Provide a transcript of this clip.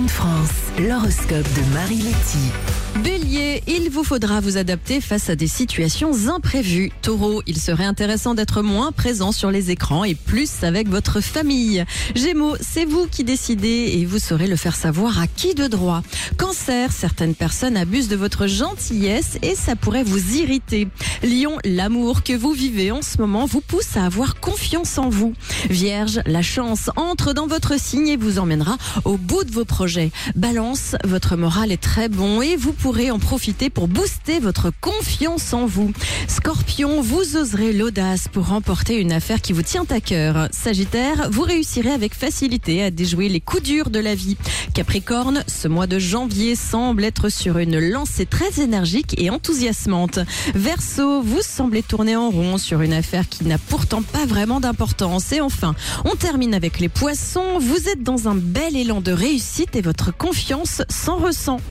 de France. L'horoscope de Marie Letty. Bélier, il vous faudra vous adapter face à des situations imprévues. Taureau, il serait intéressant d'être moins présent sur les écrans et plus avec votre famille. Gémeaux, c'est vous qui décidez et vous saurez le faire savoir à qui de droit. Cancer, certaines personnes abusent de votre gentillesse et ça pourrait vous irriter. Lion, l'amour que vous vivez en ce moment vous pousse à avoir confiance en vous. Vierge, la chance entre dans votre signe et vous emmènera au bout de vos projets. Balance, votre moral est très bon et vous pourrez en profiter pour booster votre confiance en vous. Scorpion, vous oserez l'audace pour remporter une affaire qui vous tient à cœur. Sagittaire, vous réussirez avec facilité à déjouer les coups durs de la vie. Capricorne, ce mois de janvier semble être sur une lancée très énergique et enthousiasmante. Verseau, vous semblez tourner en rond sur une affaire qui n'a pourtant pas vraiment d'importance. Et enfin, on termine avec les poissons. Vous êtes dans un bel élan de réussite et votre confiance s'en ressent.